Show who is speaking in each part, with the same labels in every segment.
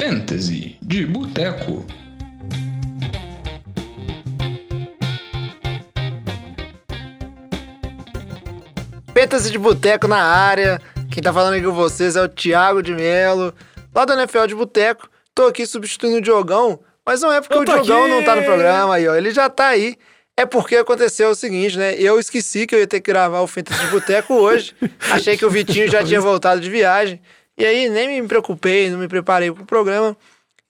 Speaker 1: Fantasy de Boteco.
Speaker 2: Fantasy de Boteco na área. Quem tá falando aqui com vocês é o Thiago de Melo, lá do NFL de Boteco. Tô aqui substituindo o Diogão, mas não é porque o Diogão
Speaker 3: aqui.
Speaker 2: não tá no programa aí, ó. Ele já tá aí. É porque aconteceu o seguinte, né? Eu esqueci que eu ia ter que gravar o Fantasy de Boteco hoje. Achei que o Vitinho já tinha voltado de viagem. E aí nem me preocupei, não me preparei pro programa.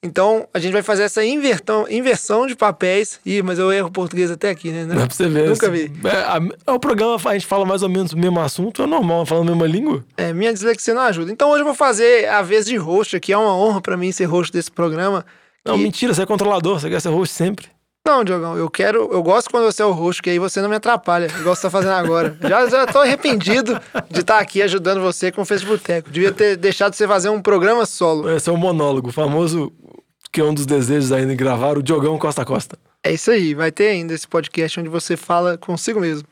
Speaker 2: Então a gente vai fazer essa invertão, inversão de papéis. Ih, mas eu erro português até aqui, né?
Speaker 3: Dá pra você ver.
Speaker 2: Nunca vi.
Speaker 3: É, é o programa, a gente fala mais ou menos o mesmo assunto, é normal, falando a mesma língua.
Speaker 2: É, minha dislexia não ajuda. Então hoje eu vou fazer a vez de host aqui. É uma honra pra mim ser host desse programa.
Speaker 3: Não,
Speaker 2: Que-
Speaker 3: mentira, você é controlador, você quer ser host sempre.
Speaker 2: Não, Diogão, eu quero. Eu gosto quando você é o host, que aí você não me atrapalha, igual você tá fazendo agora. Já, já tô arrependido de estar aqui ajudando você com o Boteco. Devia ter deixado você fazer um programa solo.
Speaker 3: Esse é o monólogo, o famoso, que é um dos desejos ainda de gravar, o Diogão Costa a Costa.
Speaker 2: É isso aí, vai ter ainda esse podcast onde você fala consigo mesmo.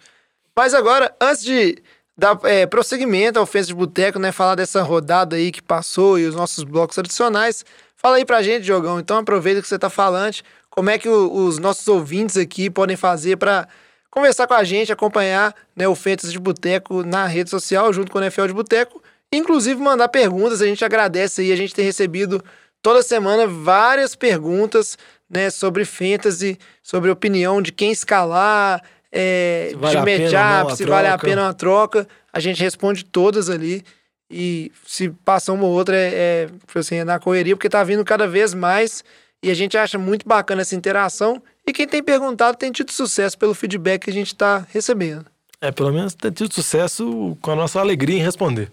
Speaker 2: Mas agora, antes de dar é, prosseguimento ao Ofensa de Boteco, né? Falar dessa rodada aí que passou e os nossos blocos tradicionais, fala aí pra gente, Diogão. Então aproveita que você tá falante, como é que o- os nossos ouvintes aqui podem fazer pra conversar com a gente, acompanhar né, o Feitas de Boteco na rede social, junto com o NFL de Boteco, inclusive mandar perguntas, a gente agradece aí, a gente tem recebido toda semana várias perguntas né, sobre fantasy, sobre opinião de quem escalar, é,
Speaker 3: vale
Speaker 2: de matchup, se vale a pena uma troca. A gente responde todas ali. E se passa uma ou outra, é, é, tipo assim, é na correria, porque tá vindo cada vez mais. E a gente acha muito bacana essa interação. E quem tem perguntado tem tido sucesso pelo feedback que a gente tá recebendo.
Speaker 3: É, pelo menos ter tido sucesso com a nossa alegria em responder.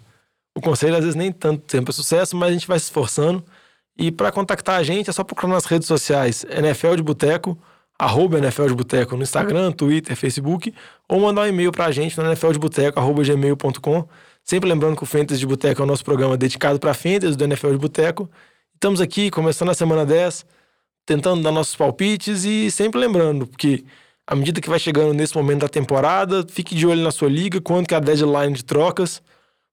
Speaker 3: O conselho às vezes nem tanto tempo é sucesso, mas a gente vai se esforçando. E para contactar a gente é só procurar nas redes sociais NFL de Boteco, arroba NFL de Boteco no Instagram, Twitter, Facebook, ou mandar um e-mail pra gente no gmail.com. Sempre lembrando que o Fantasy de Boteco é o nosso programa dedicado para Fantasy do NFL de Boteco. Estamos aqui começando a semana 10, tentando dar nossos palpites e sempre lembrando que à medida que vai chegando nesse momento da temporada, fique de olho na sua liga, quando que é a deadline de trocas.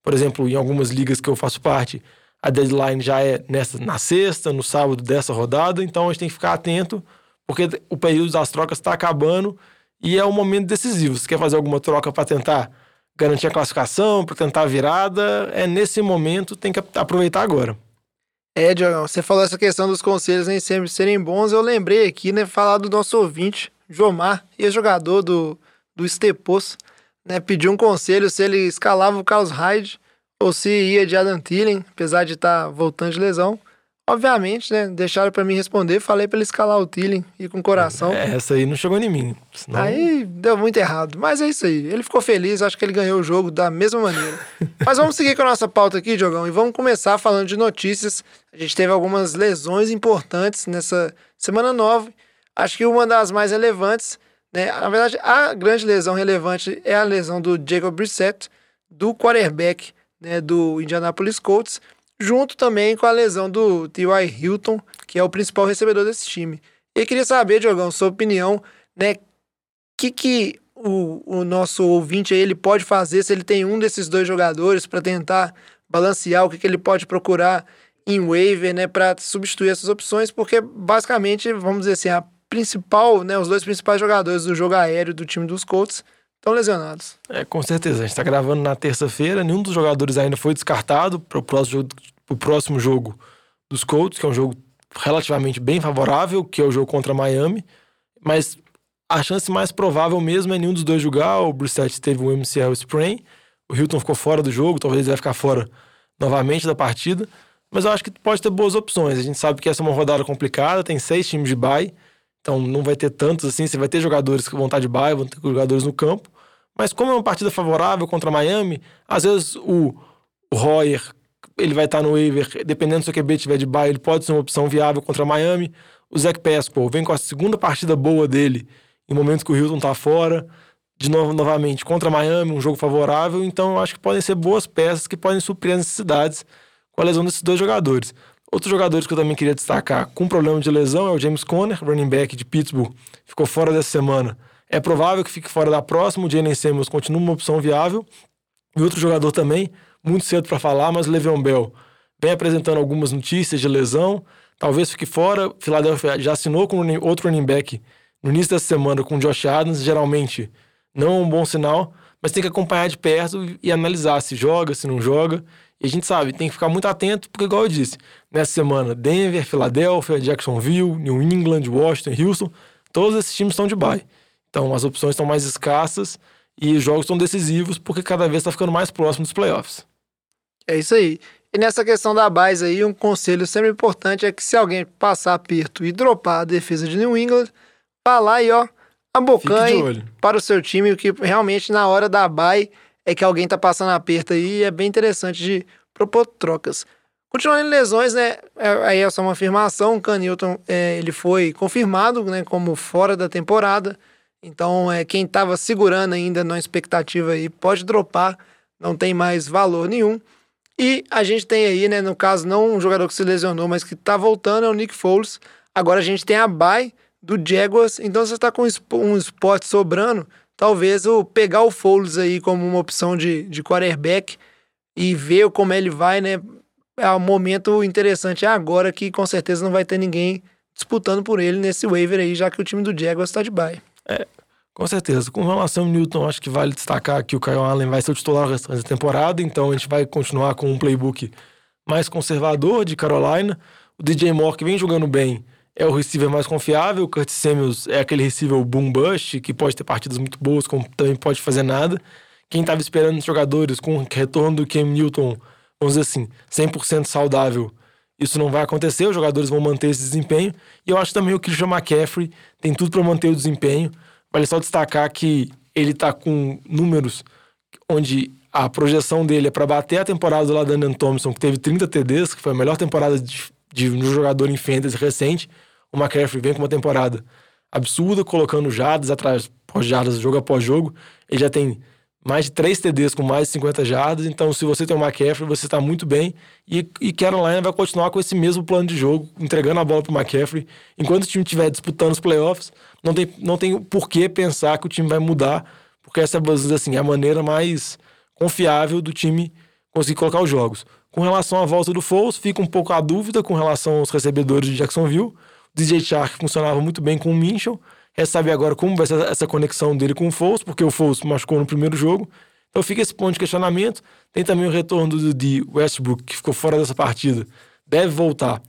Speaker 3: Por exemplo, em algumas ligas que eu faço parte, a deadline já é nessa, na sexta, no sábado dessa rodada, então a gente tem que ficar atento, porque o período das trocas está acabando e é um momento decisivo. Se quer fazer alguma troca para tentar garantir a classificação, para tentar a virada, é nesse momento, tem que aproveitar agora.
Speaker 2: É, Diogão, você falou essa questão dos conselhos nem sempre serem bons. Eu lembrei aqui, né, falar do nosso ouvinte, Jomar, ex-jogador do, do Estepos, né, pediu um conselho se ele escalava o Carlos Hyde ou se ia de Adam Thielen, apesar de estar voltando de lesão. Obviamente, né, deixaram pra mim responder, falei pra ele escalar o Thielen e com coração.
Speaker 3: É, essa aí não chegou em mim. Senão...
Speaker 2: Aí deu muito errado. Mas é isso aí. Ele ficou feliz, acho que ele ganhou o jogo da mesma maneira. Mas vamos seguir com a nossa pauta aqui, Diogão, e vamos começar falando de notícias. A gente teve algumas lesões importantes nessa semana 9. Acho que uma das mais relevantes, né? Na verdade, a grande lesão relevante é a lesão do Jacob Brissett, do quarterback né, do Indianapolis Colts, junto também com a lesão do T.Y. Hilton, que é o principal recebedor desse time. E queria saber, Diogão, sua opinião, né? que, que o, o nosso ouvinte aí ele pode fazer se ele tem um desses dois jogadores para tentar balancear o que, que ele pode procurar em waiver, né, para substituir essas opções, porque basicamente, vamos dizer assim, a principal, né, os dois principais jogadores do jogo aéreo do time dos Colts estão lesionados.
Speaker 3: É, com certeza. A gente está gravando na terça-feira. Nenhum dos jogadores ainda foi descartado para o próximo, jogo- pro próximo jogo dos Colts, que é um jogo relativamente bem favorável, que é o jogo contra Miami. Mas a chance mais provável mesmo é nenhum dos dois jogar. O Brissett teve um MCL sprain. O Hilton ficou fora do jogo. Talvez ele vai ficar fora novamente da partida. Mas eu acho que pode ter boas opções. A gente sabe que essa é uma rodada complicada. Tem seis times de bye. Então não vai ter tantos assim. Você vai ter jogadores que vão estar de bye, vão ter jogadores no campo. Mas como é uma partida favorável contra Miami, às vezes o, o Royer, ele vai estar no waiver, dependendo se o QB tiver de bye, ele pode ser uma opção viável contra Miami. O Zach Pascal vem com a segunda partida boa dele, em momentos que o Hilton tá fora. De novo, novamente, contra Miami, um jogo favorável. Então, acho que podem ser boas peças que podem suprir as necessidades com a lesão desses dois jogadores. Outros jogadores que eu também queria destacar com problema de lesão é o James Conner, running back de Pittsburgh, ficou fora dessa semana. É provável que fique fora da próxima. O Jalen Samuels continua uma opção viável. E outro jogador também, muito cedo para falar, mas o Le'Veon Bell vem apresentando algumas notícias de lesão, talvez fique fora. Philadelphia já assinou com outro running back no início dessa semana com o Josh Adams, geralmente não é um bom sinal, mas tem que acompanhar de perto e analisar se joga, se não joga. E a gente sabe, tem que ficar muito atento, porque, igual eu disse, nessa semana, Denver, Filadélfia, Jacksonville, New England, Washington, Houston, todos esses times estão de bye. Então, as opções estão mais escassas e os jogos estão decisivos, porque cada vez está ficando mais próximo dos playoffs.
Speaker 2: É isso aí. E nessa questão da base aí, um conselho sempre importante é que se alguém passar aperto e dropar a defesa de New England, vá lá e ó, abocanhe para o seu time, o que realmente na hora da bye é que alguém tá passando aperto aí e é bem interessante de propor trocas. Continuando em lesões, né? É, aí é só uma afirmação. O Canilton é, ele foi confirmado né, como fora da temporada. Então, é, quem estava segurando ainda na expectativa aí pode dropar, não tem mais valor nenhum. E a gente tem aí, né, no caso, não um jogador que se lesionou, mas que tá voltando, é o Nick Foles. Agora a gente tem a bye do Jaguars, então você está com um spot sobrando, talvez o pegar o Foles aí como uma opção de, de quarterback e ver como ele vai, né? É um momento interessante é agora que com certeza não vai ter ninguém disputando por ele nesse waiver aí, já que o time do Jaguars está de bye.
Speaker 3: É, com certeza. Com relação ao Newton, acho que vale destacar que o Kyle Allen vai ser o titular da temporada, então a gente vai continuar com um playbook mais conservador de Carolina. O DJ Moore, que vem jogando bem, é o receiver mais confiável. O Curtis Samuels é aquele receiver boom bust, que pode ter partidas muito boas, como também pode fazer nada. Quem estava esperando os jogadores com o retorno do Cam Newton, vamos dizer assim, 100% saudável, isso não vai acontecer, os jogadores vão manter esse desempenho. E eu acho também o Christian McCaffrey tem tudo para manter o desempenho. Vale só destacar que ele está com números onde a projeção dele é para bater a temporada do Ladanian Thompson, que teve 30 TDs, que foi a melhor temporada de de um jogador em fantasy recente, o McCaffrey vem com uma temporada absurda, colocando jardas atrás, jogo após jogo. Ele já tem mais de 3 TDs com mais de 50 jardas. Então, se você tem o McCaffrey, você está muito bem. E, e Carolina vai continuar com esse mesmo plano de jogo, entregando a bola para o McCaffrey. Enquanto o time estiver disputando os playoffs, não tem, não tem por que pensar que o time vai mudar, porque essa assim, é a maneira mais confiável do time conseguir colocar os jogos. Com relação à volta do Foles, fica um pouco a dúvida com relação aos recebedores de Jacksonville. O DJ Chark funcionava muito bem com o Minchel. Resta saber agora como vai ser essa conexão dele com o Foles, porque o Foles machucou no primeiro jogo. Então fica esse ponto de questionamento. Tem também o retorno do de Westbrook, que ficou fora dessa partida. Deve voltar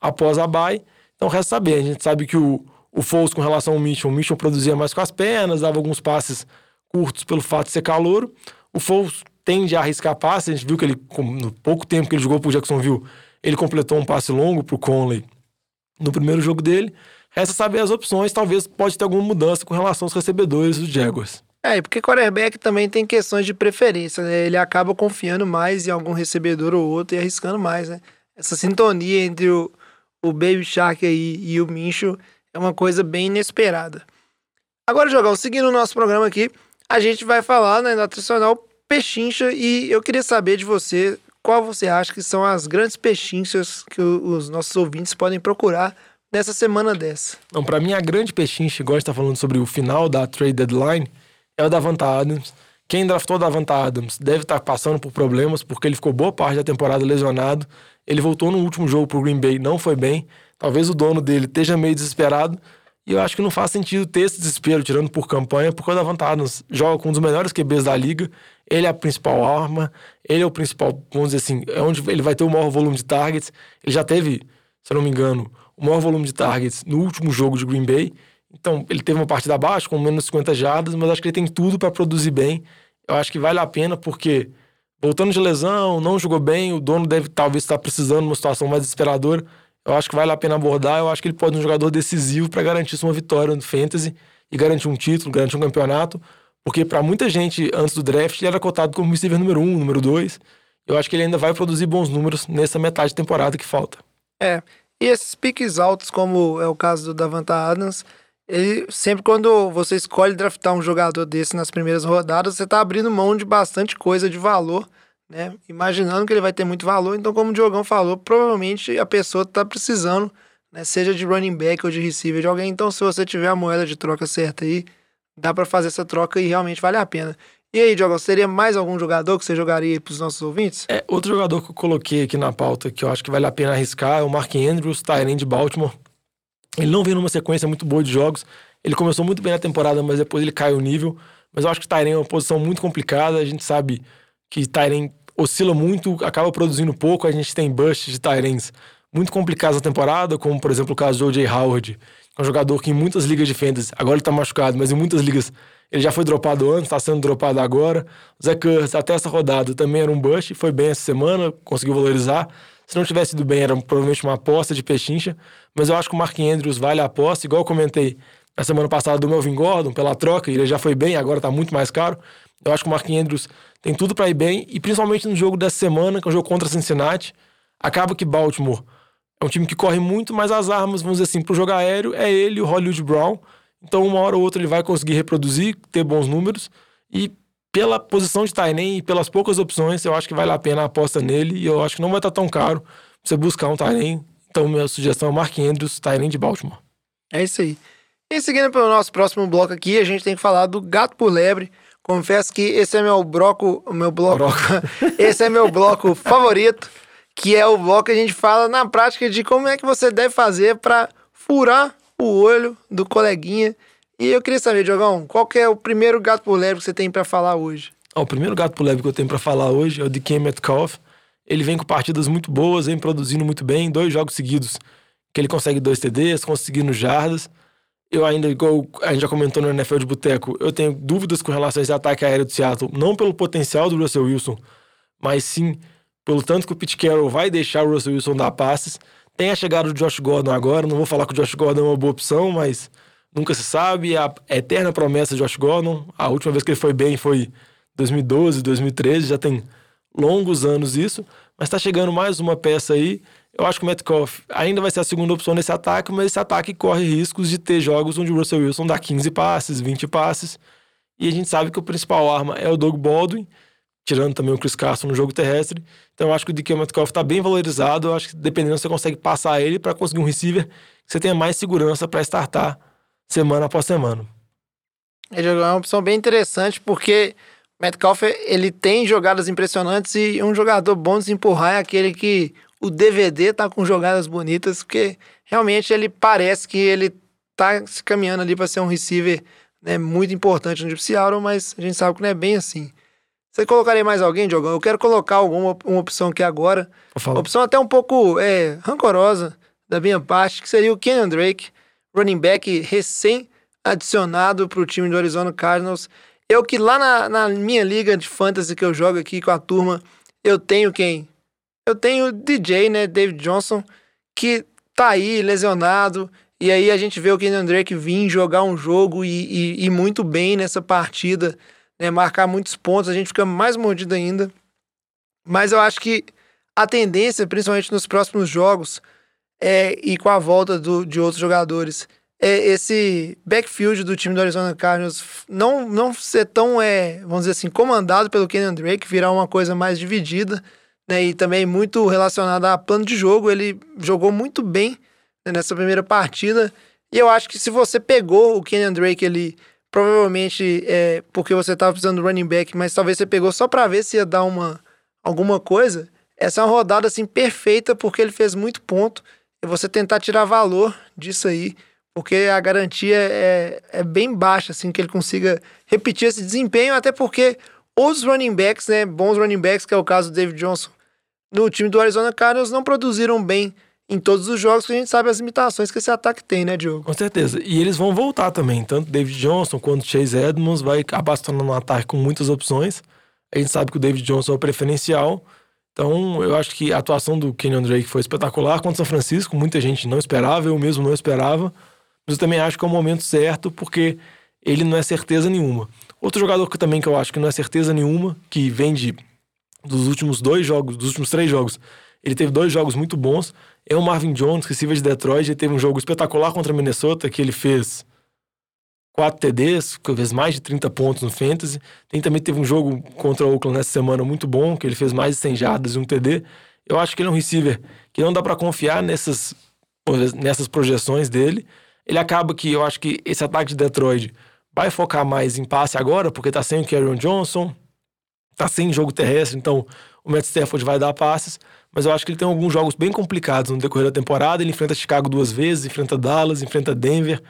Speaker 3: após a bye. Então resta saber. A gente sabe que o, o Foles, com relação ao Mitchell, o Mitchell produzia mais com as pernas, dava alguns passes curtos pelo fato de ser calouro. O Foles tende a arriscar passe. A gente viu que ele, no pouco tempo que ele jogou pro Jacksonville, ele completou um passe longo pro Conley no primeiro jogo dele. Resta saber as opções, talvez pode ter alguma mudança com relação aos recebedores do Jaguars.
Speaker 2: É, porque quarterback também tem questões de preferência, né? Ele acaba confiando mais em algum recebedor ou outro e arriscando mais, né? Essa sintonia entre o, o Baby Shark aí e o Mincho é uma coisa bem inesperada. Agora, Jogão, seguindo o nosso programa aqui, a gente vai falar né, na tradicional pechincha e eu queria saber de você qual você acha que são as grandes pechinchas que os nossos ouvintes podem procurar nessa semana dessa.
Speaker 3: Não, para mim a grande pechincha, igual está falando sobre o final da trade deadline, é o da Davanta Adams. Quem draftou Davanta Adams deve estar tá passando por problemas porque ele ficou boa parte da temporada lesionado. Ele voltou no último jogo pro Green Bay, não foi bem. Talvez o dono dele esteja meio desesperado, e eu acho que não faz sentido ter esse desespero, tirando por campanha, porque o Davante Adams joga com um dos melhores QBs da liga. Ele é a principal arma, ele é o principal, vamos dizer assim, é onde ele vai ter o maior volume de targets. Ele já teve, se eu não me engano, o maior volume de targets no último jogo de Green Bay. Então, ele teve uma partida abaixo, com menos 50 jardas, mas acho que ele tem tudo para produzir bem. Eu acho que vale a pena, porque voltando de lesão, não jogou bem, o dono deve talvez estar precisando de uma situação mais desesperadora eu acho que vale a pena abordar. Eu acho que ele pode ser um jogador decisivo para garantir uma vitória no Fantasy e garantir um título, garantir um campeonato. Porque para muita gente, antes do draft, ele era cotado como receiver número um, número dois. Eu acho que ele ainda vai produzir bons números nessa metade de temporada que falta.
Speaker 2: É. E esses piques altos, como é o caso do Davanta Adams, ele sempre quando você escolhe draftar um jogador desse nas primeiras rodadas, você está abrindo mão de bastante coisa de valor né? Imaginando que ele vai ter muito valor. Então, como o Diogão falou, provavelmente a pessoa está precisando, né? Seja de running back ou de receiver de alguém. Então, se você tiver a moeda de troca certa aí, dá para fazer essa troca e realmente vale a pena. E aí, Diogo, seria mais algum jogador que você jogaria para os nossos ouvintes?
Speaker 3: É, outro jogador que eu coloquei aqui na pauta que eu acho que vale a pena arriscar é o Mark Andrews, Tyrant de Baltimore. Ele não vem numa sequência muito boa de jogos. Ele começou muito bem na temporada, mas depois ele caiu o nível. Mas eu acho que Tyrant é uma posição muito complicada. A gente sabe que Tyrant oscila muito, acaba produzindo pouco. A gente tem busts de Tyrants muito complicados na temporada, como por exemplo o caso do O.J. Howard, é um jogador que em muitas ligas de fantasy, agora ele tá machucado, mas em muitas ligas ele já foi dropado antes, está sendo dropado agora. O Zé Kurtz, até essa rodada, também era um bust, foi bem essa semana, conseguiu valorizar. Se não tivesse ido bem, era provavelmente uma aposta de pechincha. Mas eu acho que o Mark Andrews vale a aposta, igual eu comentei na semana passada do Melvin Gordon, pela troca, ele já foi bem, agora está muito mais caro. Eu acho que o Mark Andrews tem tudo para ir bem, e principalmente no jogo dessa semana, que é o um jogo contra Cincinnati. Acaba que Baltimore é um time que corre muito, mas as armas, vamos dizer assim, para o jogo aéreo é ele o Hollywood Brown. Então, uma hora ou outra, ele vai conseguir reproduzir, ter bons números. E pela posição de Tainan e pelas poucas opções, eu acho que vale a pena a aposta nele. E eu acho que não vai estar tão caro você buscar um Tainan. Então, minha sugestão é Mark Andrews, Tainan de Baltimore.
Speaker 2: É isso aí. E seguindo para o nosso próximo bloco aqui, a gente tem que falar do gato por lebre. Confesso que esse é meu bloco, meu bloco, bloco. esse é meu bloco favorito, que é o bloco que a gente fala na prática de como é que você deve fazer para furar o olho do coleguinha. E eu queria saber, Diogão, qual que é o primeiro gato por lebre que você tem para falar hoje?
Speaker 3: o primeiro gato por lebre que eu tenho para falar hoje é o de Ken Metcalf. Ele vem com partidas muito boas, vem produzindo muito bem, dois jogos seguidos que ele consegue dois TDs, conseguindo jardas. Eu ainda, igual a gente já comentou no NFL de Boteco, eu tenho dúvidas com relação a esse ataque aéreo do Seattle, não pelo potencial do Russell Wilson, mas sim pelo tanto que o Pete Carroll vai deixar o Russell Wilson dar passes. Tem a chegada do Josh Gordon agora, não vou falar que o Josh Gordon é uma boa opção, mas nunca se sabe. A eterna promessa de Josh Gordon, a última vez que ele foi bem foi 2012, 2013, já tem longos anos isso, mas está chegando mais uma peça aí. Eu acho que o Metcalf ainda vai ser a segunda opção nesse ataque, mas esse ataque corre riscos de ter jogos onde o Russell Wilson dá 15 passes, 20 passes. E a gente sabe que o principal arma é o Doug Baldwin, tirando também o Chris Carson no jogo terrestre. Então eu acho que o DK Metcalf está bem valorizado. Eu acho que dependendo você consegue passar ele para conseguir um receiver que você tenha mais segurança para startar semana após semana.
Speaker 2: É uma opção bem interessante porque Metcalf ele tem jogadas impressionantes e um jogador bom de se empurrar é aquele que o DVD tá com jogadas bonitas, porque realmente ele parece que ele tá se caminhando ali para ser um receiver né, muito importante no Deep Seattle, mas a gente sabe que não é bem assim. Você colocaria mais alguém, Diogão? Eu quero colocar alguma uma opção aqui agora. Uma opção até um pouco é, rancorosa da minha parte, que seria o Kenyon Drake, running back recém-adicionado para o time do Arizona Cardinals. Eu que lá na, na minha liga de fantasy que eu jogo aqui com a turma, eu tenho quem? Eu tenho o DJ, né, David Johnson, que tá aí lesionado. E aí a gente vê o Kenyon Drake vir jogar um jogo e, e, e muito bem nessa partida, né, marcar muitos pontos. A gente fica mais mordido ainda. Mas eu acho que a tendência, principalmente nos próximos jogos, é, e com a volta do, de outros jogadores, é esse backfield do time do Arizona Cardinals não, não ser tão, é, vamos dizer assim, comandado pelo Kenyon Drake, virar uma coisa mais dividida né, e também muito relacionada a plano de jogo. Ele jogou muito bem né, nessa primeira partida. E eu acho que se você pegou o Kenyon Drake ali, provavelmente é porque você estava precisando do running back, mas talvez você pegou só para ver se ia dar uma, alguma coisa. Essa é uma rodada assim perfeita porque ele fez muito ponto. E você tentar tirar valor disso aí, porque a garantia é, é bem baixa, assim, que ele consiga repetir esse desempenho, até porque os running backs, né, bons running backs, que é o caso do David Johnson, no time do Arizona Cardinals não produziram bem em todos os jogos, porque a gente sabe as limitações que esse ataque tem, né, Diogo?
Speaker 3: Com certeza. E eles vão voltar também. Tanto David Johnson quanto Chase Edmonds vai acabar se tornando um ataque com muitas opções. A gente sabe que o David Johnson é o preferencial. Então, eu acho que a atuação do Kenyon Drake foi espetacular contra o São Francisco. Muita gente não esperava, eu mesmo não esperava. Mas eu também acho que é o momento certo, porque ele não é certeza nenhuma. Outro jogador que também que eu acho que não é certeza nenhuma, que vem de dos últimos dois jogos, dos últimos três jogos, ele teve dois jogos muito bons. É o Marvin Jones, receiver de Detroit, ele teve um jogo espetacular contra Minnesota, que ele fez quatro TDs, que fez mais de 30 pontos no Fantasy. Tem também teve um jogo contra o Oakland nessa semana muito bom, que ele fez mais de 100 jardas e um TD. Eu acho que ele é um receiver que não dá para confiar nessas, nessas projeções dele. Ele acaba que eu acho que esse ataque de Detroit vai focar mais em passe agora, porque tá sem o Kerryon Johnson, tá sem jogo terrestre, então o Matt Stafford vai dar passes, mas eu acho que ele tem alguns jogos bem complicados no decorrer da temporada. Ele enfrenta Chicago duas vezes, enfrenta Dallas, enfrenta Denver,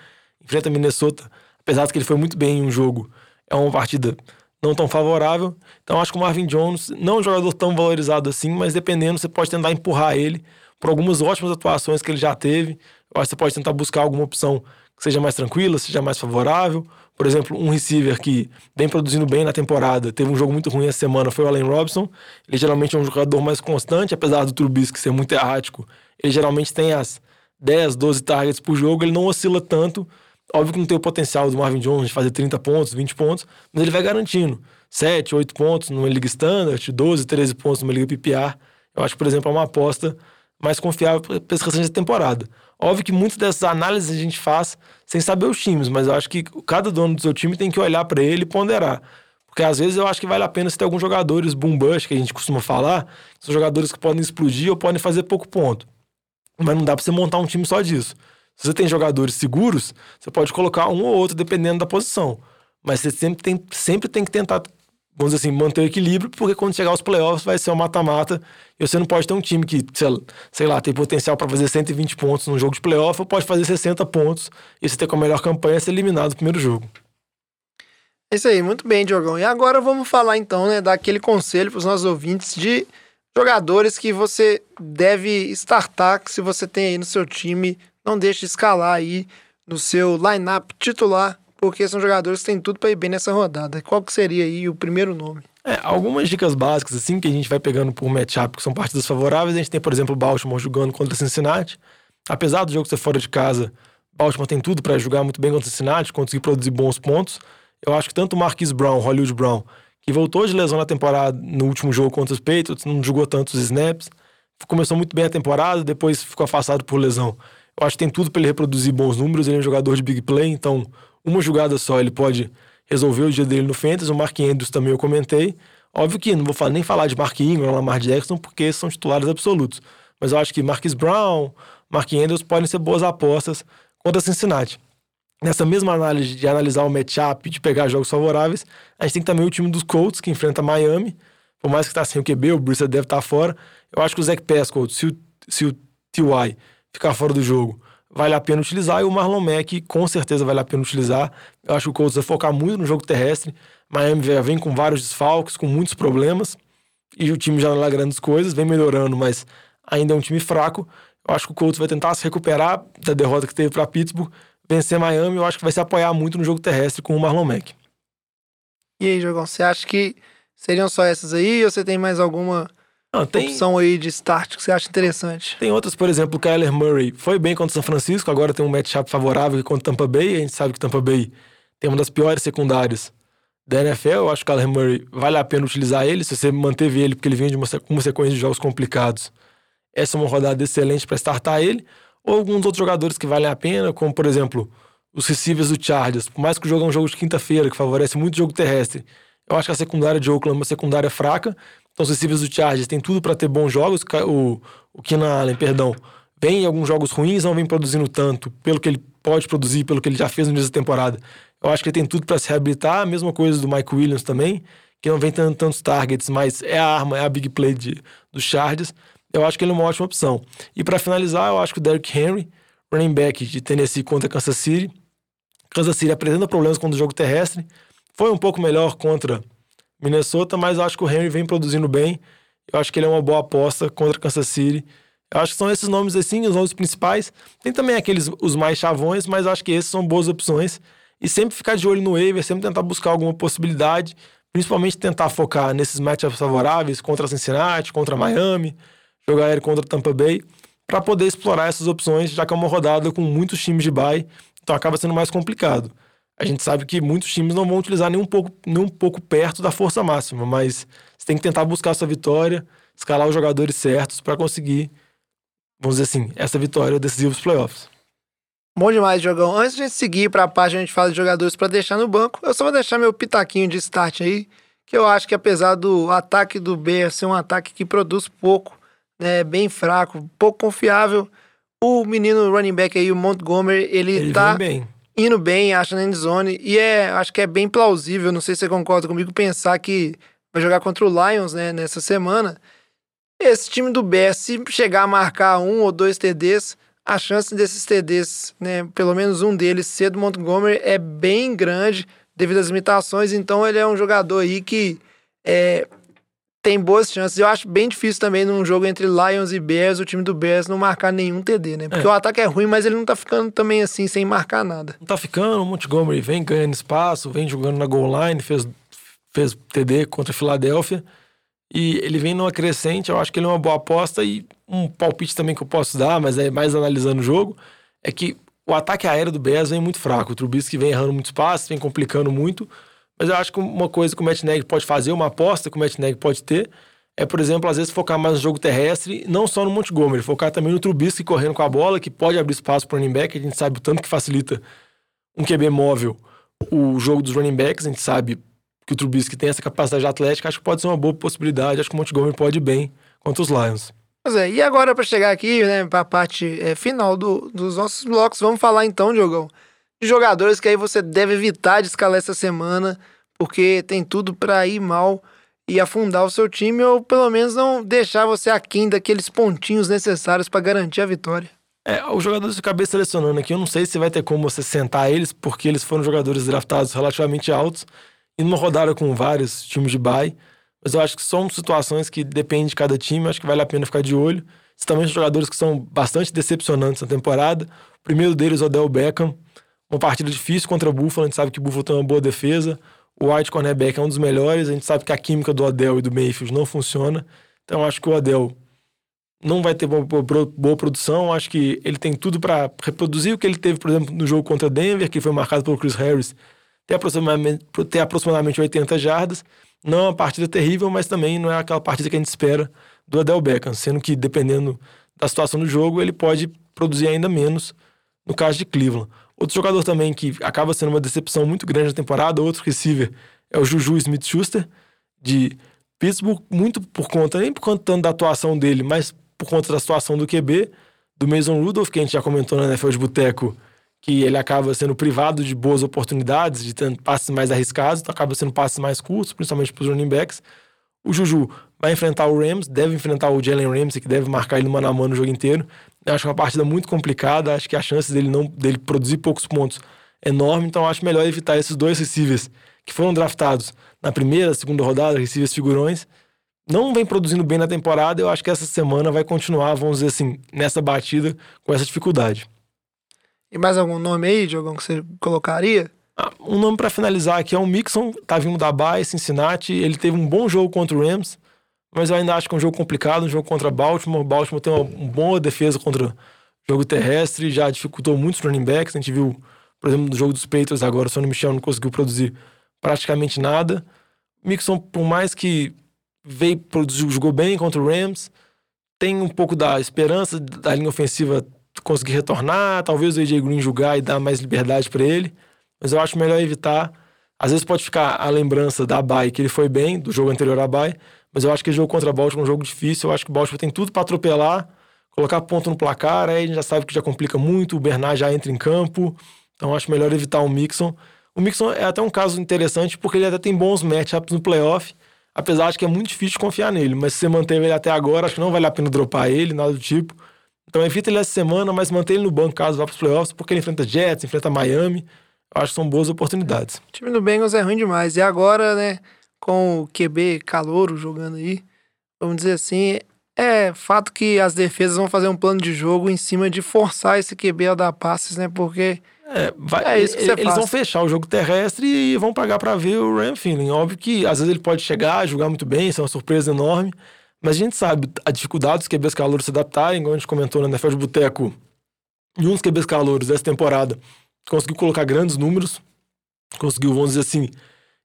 Speaker 3: enfrenta Minnesota. Apesar de que ele foi muito bem em um jogo, é uma partida não tão favorável. Então acho que o Marvin Jones não é um jogador tão valorizado assim, mas dependendo, você pode tentar empurrar ele por algumas ótimas atuações que ele já teve. Eu acho que você pode tentar buscar alguma opção que seja mais tranquila, seja mais favorável. Por exemplo, um receiver que vem produzindo bem na temporada, teve um jogo muito ruim essa semana, foi o Allen Robson. Ele geralmente é um jogador mais constante, apesar do Trubisky ser muito errático. Ele geralmente tem as 10, 12 targets por jogo, ele não oscila tanto. Óbvio que não tem o potencial do Marvin Jones de fazer 30 pontos, 20 pontos, mas ele vai garantindo 7, 8 pontos numa liga standard, 12, 13 pontos numa liga PPR. Eu acho por exemplo, é uma aposta mais confiável para esse restante da temporada. Óbvio que muitas dessas análises a gente faz sem saber os times, mas eu acho que cada dono do seu time tem que olhar para ele e ponderar. Porque às vezes eu acho que vale a pena se ter alguns jogadores boom bust, que a gente costuma falar, são jogadores que podem explodir ou podem fazer pouco ponto. Mas não dá para você montar um time só disso. Se você tem jogadores seguros, você pode colocar um ou outro dependendo da posição. Mas você sempre tem, sempre tem que tentar vamos dizer assim, manter o equilíbrio, porque quando chegar aos playoffs vai ser um mata-mata e você não pode ter um time que, sei lá, tem potencial para fazer 120 pontos num jogo de playoff ou pode fazer 60 pontos e você ter com a melhor campanha ser eliminado no primeiro jogo.
Speaker 2: É isso aí, muito bem, Diogão. E agora vamos falar então, né, daquele conselho para os nossos ouvintes de jogadores que você deve startar, que se você tem aí no seu time, não deixe de escalar aí no seu lineup titular porque são jogadores que têm tudo para ir bem nessa rodada. Qual que seria aí o primeiro nome?
Speaker 3: É, algumas dicas básicas, assim, que a gente vai pegando por matchup, que são partidas favoráveis. A gente tem, por exemplo, o Baltimore jogando contra Cincinnati. Apesar do jogo ser fora de casa, Baltimore tem tudo para jogar muito bem contra Cincinnati, conseguir produzir bons pontos. Eu acho que tanto o Marquis Brown, Hollywood Brown, que voltou de lesão na temporada no último jogo contra os Patriots, não jogou tantos snaps, começou muito bem a temporada, depois ficou afastado por lesão. Eu acho que tem tudo para ele reproduzir bons números, ele é um jogador de big play, então uma jogada só ele pode resolver o dia dele no Fantasy. O Mark Andrews também eu comentei. Óbvio que não vou nem falar de Mark Ingram, Lamar Jackson, porque são titulares absolutos. Mas eu acho que Marcus Brown, Mark Andrews podem ser boas apostas contra Cincinnati. Nessa mesma análise de analisar o matchup, de pegar jogos favoráveis, a gente tem também o time dos Colts, que enfrenta Miami. Por mais que tá sem o QB, o Bruce deve estar tá fora. Eu acho que o Zach Pascal, se o, se o T.Y. ficar fora do jogo, vale a pena utilizar e o Marlon Mack com certeza vale a pena utilizar. Eu acho que o Colts vai focar muito no jogo terrestre. Miami vem com vários desfalques, com muitos problemas e o time já não é grandes coisas, vem melhorando, mas ainda é um time fraco. Eu acho que o Colts vai tentar se recuperar da derrota que teve para Pittsburgh, vencer Miami. Eu acho que vai se apoiar muito no jogo terrestre com o Marlon Mack.
Speaker 2: E aí, Jogão, você acha que seriam só essas aí ou você tem mais alguma não, tem... opção aí de start que você acha interessante.
Speaker 3: Tem outras, por exemplo, o Kyler Murray foi bem contra o São Francisco, agora tem um matchup favorável contra o Tampa Bay. A gente sabe que Tampa Bay tem uma das piores secundárias da NFL. Eu acho que o Kyler Murray vale a pena utilizar ele, se você manteve ele, porque ele vem de uma, uma sequência de jogos complicados. Essa é uma rodada excelente para startar ele. Ou alguns outros jogadores que valem a pena, como por exemplo, os receivers do Chargers. Por mais que o jogo é um jogo de quinta-feira, que favorece muito o jogo terrestre, eu acho que a secundária de Oakland é uma secundária fraca. Então, os receivers do Chargers têm tudo para ter bons jogos. O, o Keenan Allen, perdão, vem em alguns jogos ruins, não vem produzindo tanto, pelo que ele pode produzir, pelo que ele já fez no início da temporada. Eu acho que ele tem tudo para se reabilitar. A mesma coisa do Mike Williams também, que não vem tendo tantos targets, mas é a arma, é a big play de, dos Chargers. Eu acho que ele é uma ótima opção. E para finalizar, eu acho que o Derrick Henry, running back de Tennessee contra Kansas City. Kansas City apresenta problemas contra o jogo terrestre. Foi um pouco melhor contra Minnesota, mas eu acho que o Henry vem produzindo bem. Eu acho que ele é uma boa aposta contra Kansas City. Eu acho que são esses nomes assim, os nomes principais. Tem também aqueles os mais chavões, mas eu acho que esses são boas opções. E sempre ficar de olho no waiver, sempre tentar buscar alguma possibilidade, principalmente tentar focar nesses matchups favoráveis contra Cincinnati, contra Miami, jogar ele contra Tampa Bay, para poder explorar essas opções, já que é uma rodada com muitos times de bye, então acaba sendo mais complicado a gente sabe que muitos times não vão utilizar nem um pouco, nem um pouco perto da força máxima, mas você tem que tentar buscar sua vitória, escalar os jogadores certos para conseguir, vamos dizer assim, essa vitória decisiva dos playoffs.
Speaker 2: Bom demais, Jogão. Antes de a gente seguir para a página, a gente fala de jogadores para deixar no banco. Eu só vou deixar meu pitaquinho de start aí, que eu acho que apesar do ataque do Bears ser um ataque que produz pouco, né, bem fraco, pouco confiável, o menino running back aí, o Montgomery, ele, ele tá indo bem, acha na endzone. E é, acho que é bem plausível, não sei se você concorda comigo, pensar que vai jogar contra o Lions, né, nessa semana. Esse time do Bears, se chegar a marcar um ou dois TDs, a chance desses TDs, né, pelo menos um deles ser do Montgomery é bem grande devido às limitações. Então ele é um jogador aí que é, tem boas chances. Eu acho bem difícil também num jogo entre Lions e Bears, o time do Bears não marcar nenhum TD, né? Porque é. o ataque é ruim, mas ele não tá ficando também assim, sem marcar nada.
Speaker 3: Não tá ficando, o Montgomery vem ganhando espaço, vem jogando na goal line, fez, fez TD contra a Filadélfia. E ele vem numa crescente, eu acho que ele é uma boa aposta. E um palpite também que eu posso dar, mas é mais analisando o jogo, é que o ataque aéreo do Bears vem muito fraco. O Trubisky vem errando muito espaço, vem complicando muito. Mas eu acho que uma coisa que o Matt Nagy pode fazer, uma aposta que o Matt Nagy pode ter, é, por exemplo, às vezes focar mais no jogo terrestre, não só no Montgomery, focar também no Trubisky correndo com a bola, que pode abrir espaço para o running back. A gente sabe o tanto que facilita um QB móvel o jogo dos running backs. A gente sabe que o Trubisky tem essa capacidade atlética. Acho que pode ser uma boa possibilidade. Acho que o Montgomery pode ir bem contra os Lions.
Speaker 2: Pois é, e agora para chegar aqui, né, para a parte é, final do, dos nossos blocos, vamos falar então, Diogão, de jogadores que aí você deve evitar de escalar essa semana, porque tem tudo para ir mal e afundar o seu time, ou pelo menos não deixar você aquém daqueles pontinhos necessários para garantir a vitória.
Speaker 3: É, os jogadores que eu acabei selecionando aqui, eu não sei se vai ter como você sentar eles, porque eles foram jogadores draftados relativamente altos e numa rodada com vários times de bye. Mas eu acho que são situações que dependem de cada time, acho que vale a pena ficar de olho. Também são jogadores que são bastante decepcionantes na temporada. O primeiro deles, o Odell Beckham. Uma partida difícil contra o Buffalo, a gente sabe que o Buffalo tem uma boa defesa. O White cornerback é um dos melhores, a gente sabe que a química do Odell e do Mayfield não funciona. Então acho que o Odell não vai ter boa, boa produção. Acho que ele tem tudo para reproduzir o que ele teve, por exemplo, no jogo contra Denver, que foi marcado pelo Chris Harris, ter aproximadamente, ter aproximadamente 80 jardas. Não é uma partida terrível, mas também não é aquela partida que a gente espera do Adel Beckham, sendo que dependendo da situação do jogo, ele pode produzir ainda menos no caso de Cleveland. Outro jogador também que acaba sendo uma decepção muito grande na temporada, outro receiver, é o Juju Smith-Schuster, de Pittsburgh, muito por conta, nem por conta tanto da atuação dele, mas por conta da situação do QB, do Mason Rudolph, que a gente já comentou na NFL de Boteco, que ele acaba sendo privado de boas oportunidades, de passes mais arriscados, então acaba sendo passes mais curtos, principalmente para os running backs. O Juju vai enfrentar o Rams, deve enfrentar o Jalen Ramsey, que deve marcar ele no mano a mano o jogo inteiro. Acho uma partida muito complicada, acho que a chance dele não dele produzir poucos pontos é enorme, então acho melhor evitar esses dois receivers que foram draftados na primeira, segunda rodada, receivers figurões. Não vem produzindo bem na temporada, eu acho que essa semana vai continuar, vamos dizer assim, nessa batida com essa dificuldade.
Speaker 2: E mais algum nome aí, Diogão, que você colocaria?
Speaker 3: Ah, um nome para finalizar aqui é o Mixon, tá vindo da Bay, Cincinnati. Ele teve um bom jogo contra o Rams, mas eu ainda acho que é um jogo complicado, um jogo contra Baltimore. Baltimore tem uma, boa defesa contra jogo terrestre, já dificultou muitos running backs. A gente viu, por exemplo, no jogo dos Patriots agora, o Sonny Michel não conseguiu produzir praticamente nada. Mixon, por mais que veio, produziu, jogou bem contra o Rams, tem um pouco da esperança da linha ofensiva conseguir retornar, talvez o AJ Green julgar e dar mais liberdade para ele, mas eu acho melhor evitar. Às vezes pode ficar a lembrança da Bay, que ele foi bem, do jogo anterior à Bay, mas eu acho que o jogo contra a Baltimore é um jogo difícil, eu acho que o Baltimore tem tudo para atropelar, colocar ponto no placar, aí a gente já sabe que já complica muito, o Bernard já entra em campo, então acho melhor evitar o Mixon. O Mixon é até um caso interessante porque ele até tem bons matchups no playoff, apesar de que é muito difícil confiar nele, mas se você manteve ele até agora, acho que não vale a pena dropar ele, nada do tipo. Então evita ele essa semana, mas mantém ele no banco caso vá para os playoffs, porque ele enfrenta Jets, enfrenta Miami. Eu acho que são boas oportunidades.
Speaker 2: O time do Bengals é ruim demais. E agora, né, com o QB calouro jogando aí, vamos dizer assim, é fato que as defesas vão fazer um plano de jogo em cima de forçar esse QB a dar passes, né? Porque
Speaker 3: é, vai, é isso que você Eles faz. vão fechar o jogo terrestre e vão pagar para ver o Ram Feeling. Óbvio que às vezes ele pode chegar, jogar muito bem, isso é uma surpresa enorme. Mas a gente sabe a dificuldade dos QBs calouros se adaptarem, como a gente comentou na NFL de Boteco. E um dos QBs calouros dessa temporada conseguiu colocar grandes números, conseguiu, vamos dizer assim,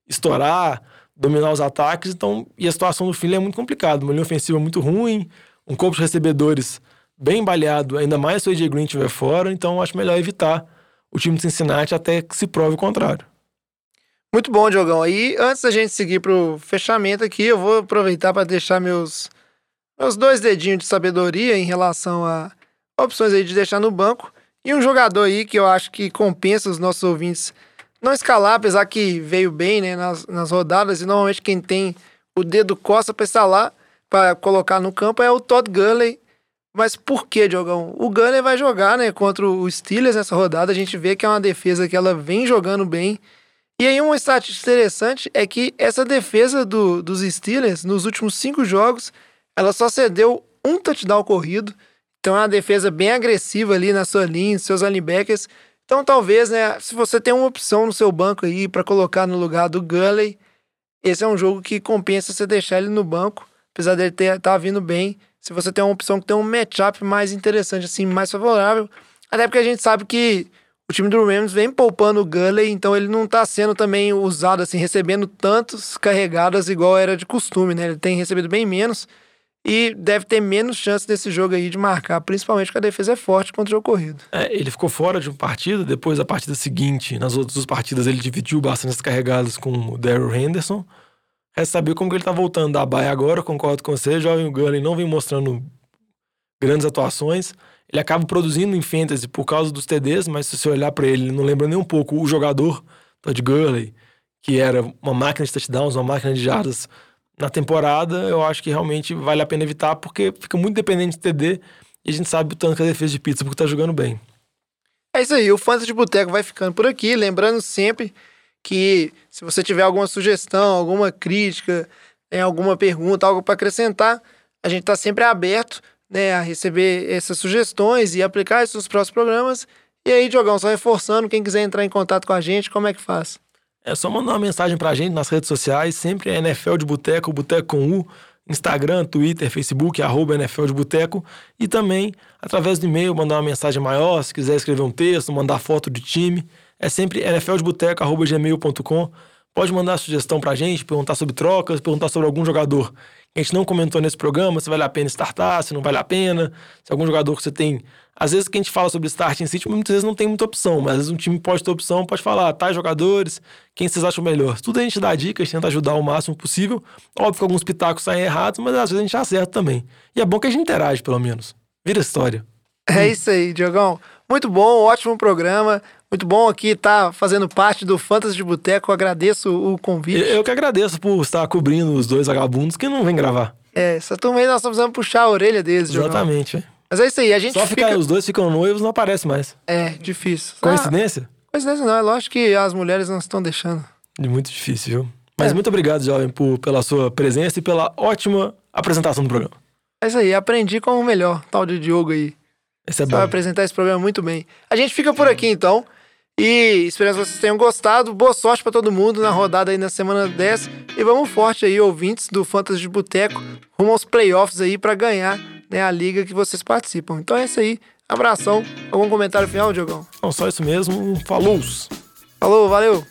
Speaker 3: estourar, dominar os ataques. Então, e a situação do Philly é muito complicada. Uma linha ofensiva muito ruim, um corpo de recebedores bem baleado, ainda mais se o AJ Green estiver fora. Então, acho melhor evitar o time de Cincinnati até que se prove o contrário.
Speaker 2: Muito bom, Diogão. Aí, antes da gente seguir pro fechamento aqui, eu vou aproveitar para deixar meus, meus dois dedinhos de sabedoria em relação a opções aí de deixar no banco. E um jogador aí que eu acho que compensa os nossos ouvintes não escalar, apesar que veio bem né, nas, nas rodadas, e normalmente quem tem o dedo costa para escalar, para colocar no campo, é o Todd Gurley. Mas por que, Diogão? O Gurley vai jogar né, contra o Steelers nessa rodada. A gente vê que é uma defesa que ela vem jogando bem. E aí, uma estatística interessante é que essa defesa do, dos Steelers, nos últimos cinco jogos, ela só cedeu um touchdown corrido. Então é uma defesa bem agressiva ali na sua linha, seus linebackers. Então talvez, né, se você tem uma opção no seu banco aí para colocar no lugar do Gully, esse é um jogo que compensa você deixar ele no banco, apesar dele estar tá vindo bem. Se você tem uma opção que tem um matchup mais interessante, assim, mais favorável. Até porque a gente sabe que o time do Rams vem poupando o Gully, então ele não está sendo também usado, assim, recebendo tantos carregadas igual era de costume, né? Ele tem recebido bem menos e deve ter menos chance desse jogo aí de marcar, principalmente porque a defesa é forte contra o jogo corrido.
Speaker 3: É, ele ficou fora de um partido, depois da partida seguinte, nas outras partidas ele dividiu bastante as carregadas com o Daryl Henderson. Resta saber como que ele tá voltando da baia agora, concordo com você, jovem Gunley não vem mostrando grandes atuações. Ele acaba produzindo em fantasy por causa dos TDs, mas se você olhar para ele, não lembra nem um pouco o jogador, Todd Gurley, que era uma máquina de touchdowns, uma máquina de jardas na temporada, eu acho que realmente vale a pena evitar, porque fica muito dependente de TD e a gente sabe o tanto que a defesa de Pittsburgh tá jogando bem.
Speaker 2: É isso aí, o Fantasy de Boteco vai ficando por aqui. Lembrando sempre que se você tiver alguma sugestão, alguma crítica, alguma pergunta, algo para acrescentar, a gente está sempre aberto né, a receber essas sugestões e aplicar isso nos próximos programas. E aí, Diogão, só reforçando, quem quiser entrar em contato com a gente, como é que faz?
Speaker 3: É só mandar uma mensagem pra gente nas redes sociais, sempre é NFL de Boteco, Boteco com U, Instagram, Twitter, Facebook, arroba NFL de Boteco, e também através do e-mail, mandar uma mensagem maior, se quiser escrever um texto, mandar foto de time, é sempre nfldeboteco.gmail.com. Pode mandar sugestão pra gente, perguntar sobre trocas, perguntar sobre algum jogador que a gente não comentou nesse programa, se vale a pena startar, se não vale a pena, se algum jogador que você tem às vezes que a gente fala sobre start em sítio, muitas vezes não tem muita opção, mas às vezes um time pode ter opção, pode falar, tais jogadores, quem vocês acham melhor. Tudo a gente dá dicas, tenta ajudar o máximo possível. Óbvio que alguns pitacos saem errados, mas às vezes a gente acerta também. E é bom que a gente interage, pelo menos. Vira história.
Speaker 2: É isso aí, Diogão. Muito bom, ótimo programa. Muito bom aqui estar tá fazendo parte do Fantasy de Boteco. Agradeço o convite.
Speaker 3: Eu que agradeço por estar cobrindo os dois vagabundos que não vêm gravar.
Speaker 2: É, essa turma aí nós estamos precisando puxar a orelha deles,
Speaker 3: Exatamente.
Speaker 2: Mas é isso aí, a gente
Speaker 3: Só fica... ficar os dois ficam noivos, não aparece mais.
Speaker 2: É, difícil.
Speaker 3: Coincidência?
Speaker 2: Ah, coincidência não, é lógico que as mulheres não estão deixando.
Speaker 3: Muito difícil, viu? Mas é. muito obrigado, jovem, por, pela sua presença e pela ótima apresentação do programa.
Speaker 2: É isso aí, aprendi como o melhor, tal de Diogo aí.
Speaker 3: Esse é
Speaker 2: Você
Speaker 3: bom.
Speaker 2: vai apresentar esse programa muito bem. A gente fica por aqui então. E esperamos que vocês tenham gostado. Boa sorte para todo mundo na rodada aí na semana 10. E vamos forte aí, ouvintes do Fantasy de Boteco, rumo aos playoffs aí para ganhar né, a liga que vocês participam. Então é isso aí. Abração. Algum comentário final, Diogão?
Speaker 3: Não, só isso mesmo. Falou!
Speaker 2: Falou, valeu!